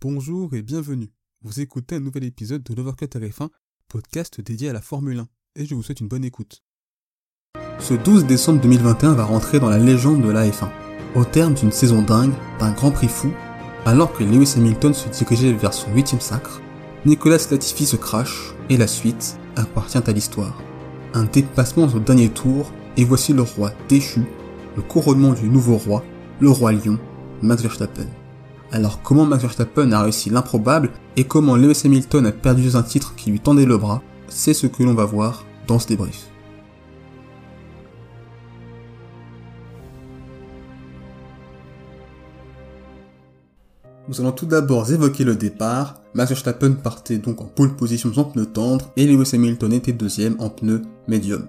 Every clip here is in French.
Bonjour et bienvenue. Vous écoutez un nouvel épisode de l'Overcut RF1, podcast dédié à la Formule 1, et je vous souhaite une bonne écoute. Ce 12 décembre 2021 va rentrer dans la légende de la F1. Au terme d'une saison dingue, d'un grand prix fou, alors que Lewis Hamilton se dirigeait vers son huitième sacre, Nicolas Latifi se crache et la suite appartient à l'histoire. Un dépassement au dernier tour et voici le roi déchu, le couronnement du nouveau roi, le roi lion, Max Verstappen. Alors comment Max Verstappen a réussi l'improbable et comment Lewis Hamilton a perdu un titre qui lui tendait le bras, c'est ce que l'on va voir dans ce débrief. Nous allons tout d'abord évoquer le départ. Max Verstappen partait donc en pole position sans pneu tendre et Lewis Hamilton était deuxième en pneu médium.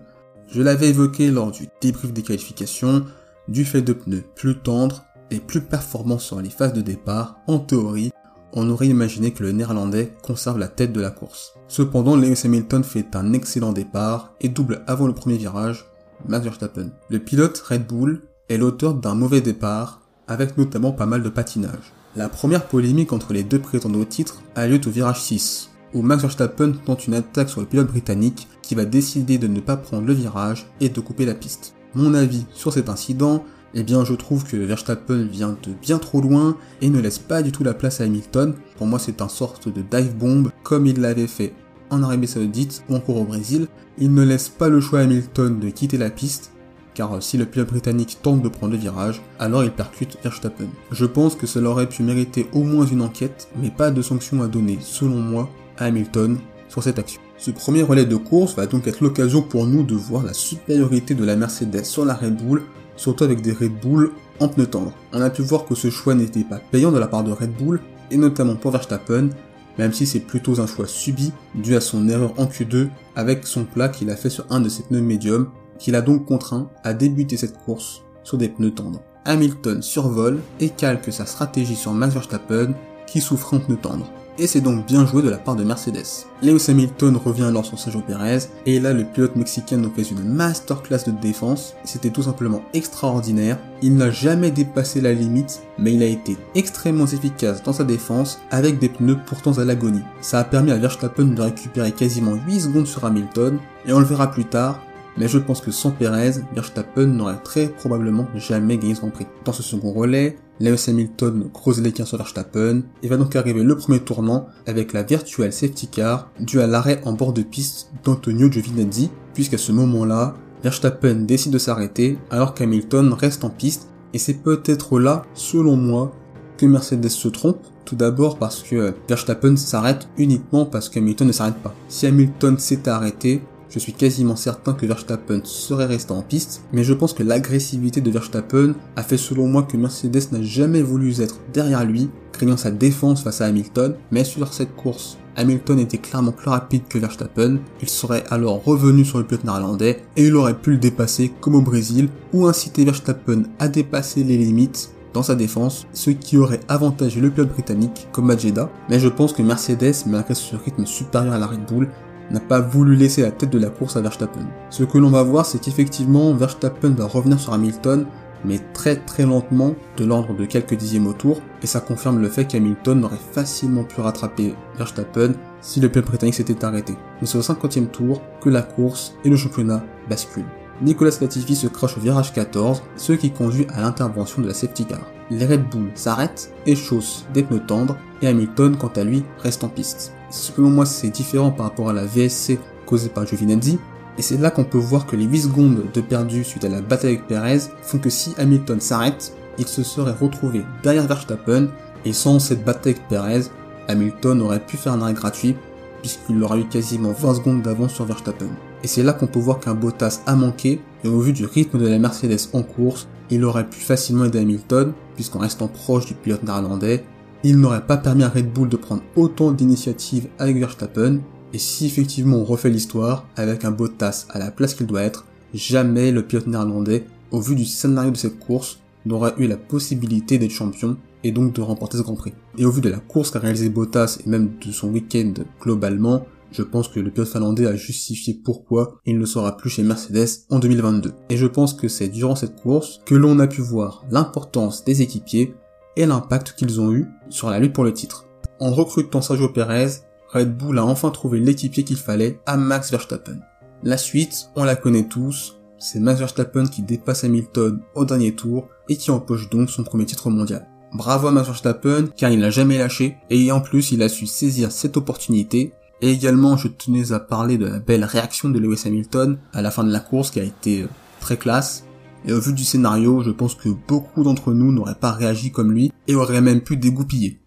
Je l'avais évoqué lors du débrief des qualifications, du fait de pneus plus tendres et plus performants sur les phases de départ, en théorie, on aurait imaginé que le néerlandais conserve la tête de la course. Cependant, Lewis Hamilton fait un excellent départ et double avant le premier virage Max Verstappen. Le pilote Red Bull est l'auteur d'un mauvais départ, avec notamment pas mal de patinage. La première polémique entre les deux prétendants au titre a lieu au virage 6, où Max Verstappen tente une attaque sur le pilote britannique qui va décider de ne pas prendre le virage et de couper la piste. Mon avis sur cet incident, eh bien je trouve que Verstappen vient de bien trop loin et ne laisse pas du tout la place à Hamilton. Pour moi c'est un sorte de dive bomb comme il l'avait fait en Arabie Saoudite ou encore au Brésil. Il ne laisse pas le choix à Hamilton de quitter la piste car si le pilote britannique tente de prendre le virage, alors il percute Verstappen. Je pense que cela aurait pu mériter au moins une enquête, mais pas de sanction à donner, selon moi, à Hamilton sur cette action. Ce premier relais de course va donc être l'occasion pour nous de voir la supériorité de la Mercedes sur la Red Bull, surtout avec des Red Bull en pneus tendres. On a pu voir que ce choix n'était pas payant de la part de Red Bull, et notamment pour Verstappen, même si c'est plutôt un choix subi dû à son erreur en Q2 avec son plat qu'il a fait sur un de ses pneus médiums qu'il a donc contraint à débuter cette course sur des pneus tendres. Hamilton survole et calque sa stratégie sur Max Verstappen qui souffre en pneus tendres. Et c'est donc bien joué de la part de Mercedes. Lewis Hamilton revient alors sur Sergio Perez, et là le pilote mexicain nous fait une masterclass de défense, c'était tout simplement extraordinaire, il n'a jamais dépassé la limite, mais il a été extrêmement efficace dans sa défense avec des pneus pourtant à l'agonie. Ça a permis à Verstappen de récupérer quasiment 8 secondes sur Hamilton, et on le verra plus tard, mais je pense que sans Perez, Verstappen n'aurait très probablement jamais gagné son prix. Dans ce second relais, Lewis Hamilton creuse l'écart sur Verstappen et va donc arriver le premier tournant avec la virtuelle safety car due à l'arrêt en bord de piste d'Antonio Giovinazzi, puisqu'à ce moment-là, Verstappen décide de s'arrêter alors qu'Hamilton reste en piste et c'est peut-être là, selon moi, que Mercedes se trompe, tout d'abord parce que Verstappen s'arrête uniquement parce qu'Hamilton ne s'arrête pas. Si Hamilton s'était arrêté, je suis quasiment certain que Verstappen serait resté en piste, mais je pense que l'agressivité de Verstappen a fait selon moi que Mercedes n'a jamais voulu être derrière lui, craignant sa défense face à Hamilton, mais sur cette course, Hamilton était clairement plus rapide que Verstappen, il serait alors revenu sur le pilote néerlandais et il aurait pu le dépasser comme au Brésil, ou inciter Verstappen à dépasser les limites dans sa défense, ce qui aurait avantagé le pilote britannique comme Majeda, mais je pense que Mercedes, malgré ce rythme supérieur à la Red Bull, n'a pas voulu laisser la tête de la course à Verstappen. Ce que l'on va voir, c'est qu'effectivement, Verstappen va revenir sur Hamilton, mais très très lentement, de l'ordre de quelques dixièmes au tour, et ça confirme le fait qu'Hamilton aurait facilement pu rattraper Verstappen si le pilote britannique s'était arrêté. Mais c'est au 50e tour que la course et le championnat basculent. Nicolas Latifi se crache au virage 14, ce qui conduit à l'intervention de la safety car. Les Red Bull s'arrêtent et chaussent des pneus tendres, et Hamilton, quant à lui, reste en piste. Selon moi, c'est différent par rapport à la VSC causée par Giovinazzi, et c'est là qu'on peut voir que les 8 secondes de perdu suite à la bataille avec Perez font que si Hamilton s'arrête, il se serait retrouvé derrière Verstappen, et sans cette bataille avec Perez, Hamilton aurait pu faire un arrêt gratuit, puisqu'il aura eu quasiment 20 secondes d'avance sur Verstappen. Et c'est là qu'on peut voir qu'un Bottas a manqué, et au vu du rythme de la Mercedes en course, il aurait pu facilement aider Hamilton, puisqu'en restant proche du pilote néerlandais, il n'aurait pas permis à Red Bull de prendre autant d'initiatives avec Verstappen, et si effectivement on refait l'histoire, avec un Bottas à la place qu'il doit être, jamais le pilote néerlandais, au vu du scénario de cette course, n'aurait eu la possibilité d'être champion et donc de remporter ce Grand Prix. Et au vu de la course qu'a réalisé Bottas et même de son week-end globalement, je pense que le pilote finlandais a justifié pourquoi il ne sera plus chez Mercedes en 2022. Et je pense que c'est durant cette course que l'on a pu voir l'importance des équipiers et l'impact qu'ils ont eu sur la lutte pour le titre. En recrutant Sergio Perez, Red Bull a enfin trouvé l'équipier qu'il fallait à Max Verstappen. La suite, on la connaît tous, c'est Max Verstappen qui dépasse Hamilton au dernier tour et qui empoche donc son premier titre mondial. Bravo à Max Verstappen car il n'a jamais lâché et en plus il a su saisir cette opportunité et également je tenais à parler de la belle réaction de Lewis Hamilton à la fin de la course qui a été euh, très classe et au vu du scénario je pense que beaucoup d'entre nous n'auraient pas réagi comme lui et auraient même pu dégoupiller.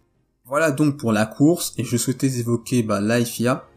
Voilà donc pour la course et je souhaitais évoquer bah,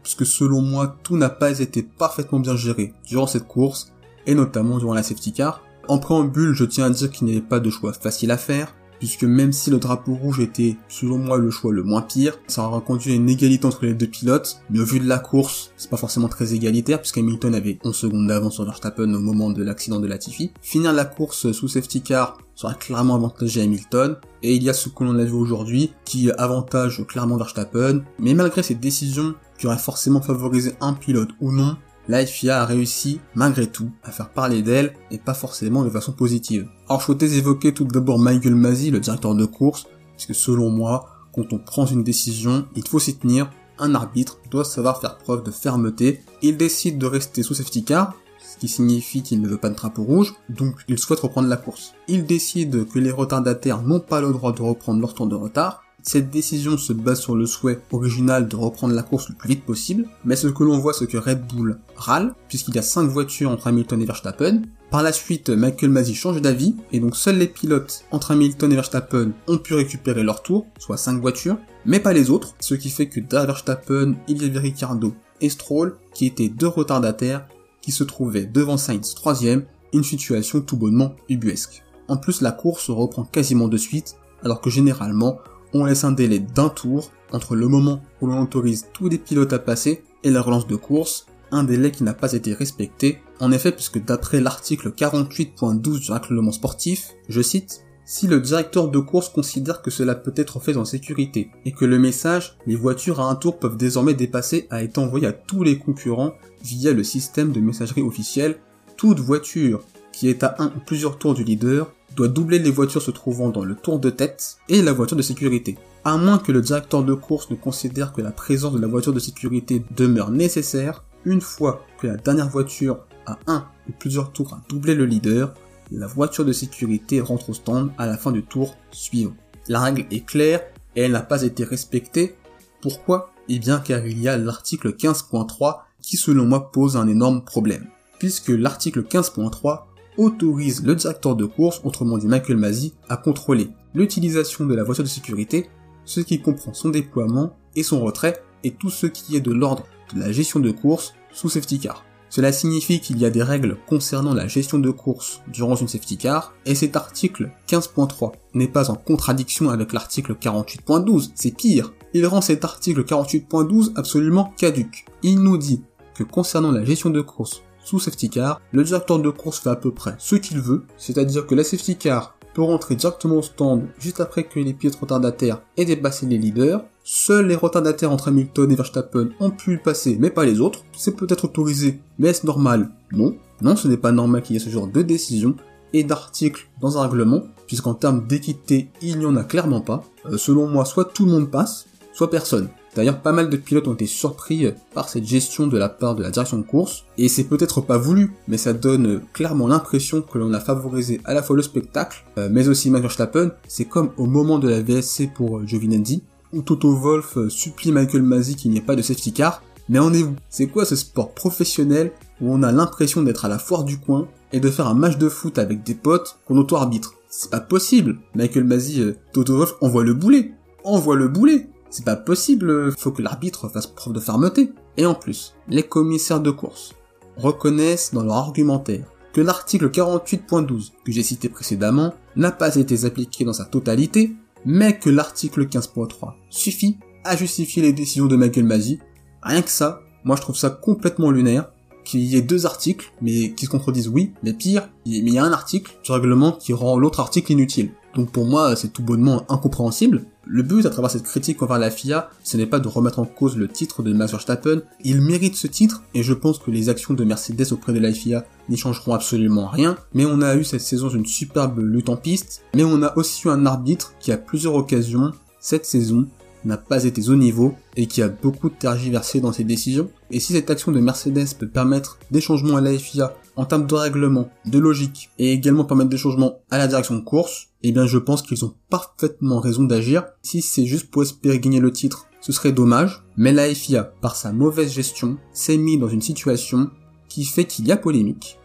puisque selon moi tout n'a pas été parfaitement bien géré durant cette course et notamment durant la safety car. En préambule, je tiens à dire qu'il n'y avait pas de choix facile à faire, puisque même si le drapeau rouge était, selon moi, le choix le moins pire, ça aura conduit à une égalité entre les deux pilotes, mais au vu de la course, c'est pas forcément très égalitaire, puisqu'Hamilton avait 11 secondes d'avance sur Verstappen au moment de l'accident de Latifi. Finir la course sous safety car sera clairement avantagé Hamilton, et il y a ce que l'on a vu aujourd'hui, qui avantage clairement Verstappen, mais malgré ces décisions qui auraient forcément favorisé un pilote ou non, la FIA a réussi, malgré tout, à faire parler d'elle, et pas forcément de façon positive. Alors je souhaitais évoquer tout d'abord Michael Masi, le directeur de course, puisque selon moi, quand on prend une décision, il faut s'y tenir, un arbitre doit savoir faire preuve de fermeté, il décide de rester sous safety car, ce qui signifie qu'il ne veut pas de drapeau rouge, donc il souhaite reprendre la course. Il décide que les retardataires n'ont pas le droit de reprendre leur temps de retard, cette décision se base sur le souhait original de reprendre la course le plus vite possible, mais ce que l'on voit c'est que Red Bull râle, puisqu'il y a 5 voitures entre Hamilton et Verstappen. Par la suite, Michael Masi change d'avis, et donc seuls les pilotes entre Hamilton et Verstappen ont pu récupérer leur tour, soit 5 voitures, mais pas les autres, ce qui fait que derrière Verstappen, il y avait Ricardo et Stroll, qui étaient deux retardataires, qui se trouvaient devant Sainz troisième, une situation tout bonnement ubuesque. En plus, la course reprend quasiment de suite, alors que généralement, on laisse un délai d'un tour entre le moment où l'on autorise tous les pilotes à passer et la relance de course, un délai qui n'a pas été respecté, en effet puisque d'après l'article 48.12 du règlement sportif, je cite, si le directeur de course considère que cela peut être fait en sécurité et que le message les voitures à un tour peuvent désormais dépasser a été envoyé à tous les concurrents via le système de messagerie officielle, toute voiture qui est à un ou plusieurs tours du leader doit doubler les voitures se trouvant dans le tour de tête et la voiture de sécurité. À moins que le directeur de course ne considère que la présence de la voiture de sécurité demeure nécessaire, une fois que la dernière voiture a un ou plusieurs tours à doubler le leader, la voiture de sécurité rentre au stand à la fin du tour suivant. La règle est claire et elle n'a pas été respectée. Pourquoi? Eh bien car il y a l'article 15.3 qui selon moi pose un énorme problème. Puisque l'article 15.3 autorise le directeur de course, autrement dit Michael Masi, à contrôler l'utilisation de la voiture de sécurité, ce qui comprend son déploiement et son retrait, et tout ce qui est de l'ordre de la gestion de course sous safety car. Cela signifie qu'il y a des règles concernant la gestion de course durant une safety car, et cet article 15.3 n'est pas en contradiction avec l'article 48.12, c'est pire. Il rend cet article 48.12 absolument caduque. Il nous dit que concernant la gestion de course sous safety car, le directeur de course fait à peu près ce qu'il veut, c'est-à-dire que la safety car peut rentrer directement au stand juste après que les pilotes retardataires aient dépassé les leaders. Seuls les retardataires entre Hamilton et Verstappen ont pu le passer, mais pas les autres. C'est peut-être autorisé, mais est-ce normal? Non. Non, ce n'est pas normal qu'il y ait ce genre de décision et d'articles dans un règlement, puisqu'en termes d'équité, il n'y en a clairement pas. Euh, selon moi, soit tout le monde passe, soit personne. D'ailleurs, pas mal de pilotes ont été surpris par cette gestion de la part de la direction de course, et c'est peut-être pas voulu, mais ça donne clairement l'impression que l'on a favorisé à la fois le spectacle, euh, mais aussi Max Verstappen. C'est comme au moment de la VSC pour euh, Giovinazzi, où Toto Wolf euh, supplie Michael Masi qu'il n'y ait pas de safety car. Mais en vous C'est quoi ce sport professionnel où on a l'impression d'être à la foire du coin et de faire un match de foot avec des potes qu'on auto-arbitre? C'est pas possible! Michael Masi, Toto Wolf envoie le boulet! Envoie le boulet c'est pas possible, faut que l'arbitre fasse preuve de fermeté. Et en plus, les commissaires de course reconnaissent dans leur argumentaire que l'article 48.12 que j'ai cité précédemment n'a pas été appliqué dans sa totalité, mais que l'article 15.3 suffit à justifier les décisions de Michael Masi. Rien que ça, moi je trouve ça complètement lunaire qu'il y ait deux articles, mais qui se contredisent oui, mais pire, il y a un article du règlement qui rend l'autre article inutile. Donc pour moi, c'est tout bonnement incompréhensible. Le but à travers cette critique envers la FIA, ce n'est pas de remettre en cause le titre de Max Verstappen. Il mérite ce titre et je pense que les actions de Mercedes auprès de la FIA n'y changeront absolument rien. Mais on a eu cette saison une superbe lutte en piste. Mais on a aussi eu un arbitre qui à plusieurs occasions cette saison n'a pas été au niveau et qui a beaucoup tergiversé dans ses décisions. Et si cette action de Mercedes peut permettre des changements à la FIA en termes de règlement, de logique, et également permettre des changements à la direction de course, eh bien je pense qu'ils ont parfaitement raison d'agir. Si c'est juste pour espérer gagner le titre, ce serait dommage, mais la FIA, par sa mauvaise gestion, s'est mis dans une situation qui fait qu'il y a polémique,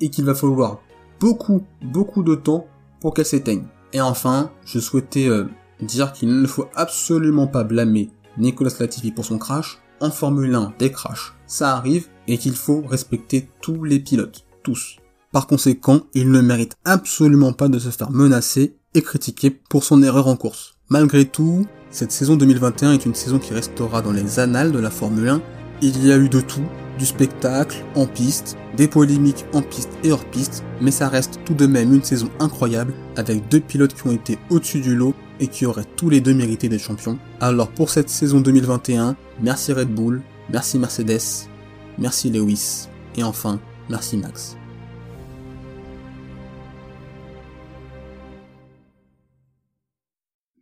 et qu'il va falloir beaucoup, beaucoup de temps pour qu'elle s'éteigne. Et enfin, je souhaitais euh, dire qu'il ne faut absolument pas blâmer Nicolas Latifi pour son crash. En Formule 1, des crashs, ça arrive, et qu'il faut respecter tous les pilotes, tous. Par conséquent, il ne mérite absolument pas de se faire menacer et critiquer pour son erreur en course. Malgré tout, cette saison 2021 est une saison qui restera dans les annales de la Formule 1. Il y a eu de tout, du spectacle en piste, des polémiques en piste et hors piste, mais ça reste tout de même une saison incroyable avec deux pilotes qui ont été au-dessus du lot et qui auraient tous les deux mérité d'être champions. Alors pour cette saison 2021, merci Red Bull, merci Mercedes, merci Lewis et enfin merci Max.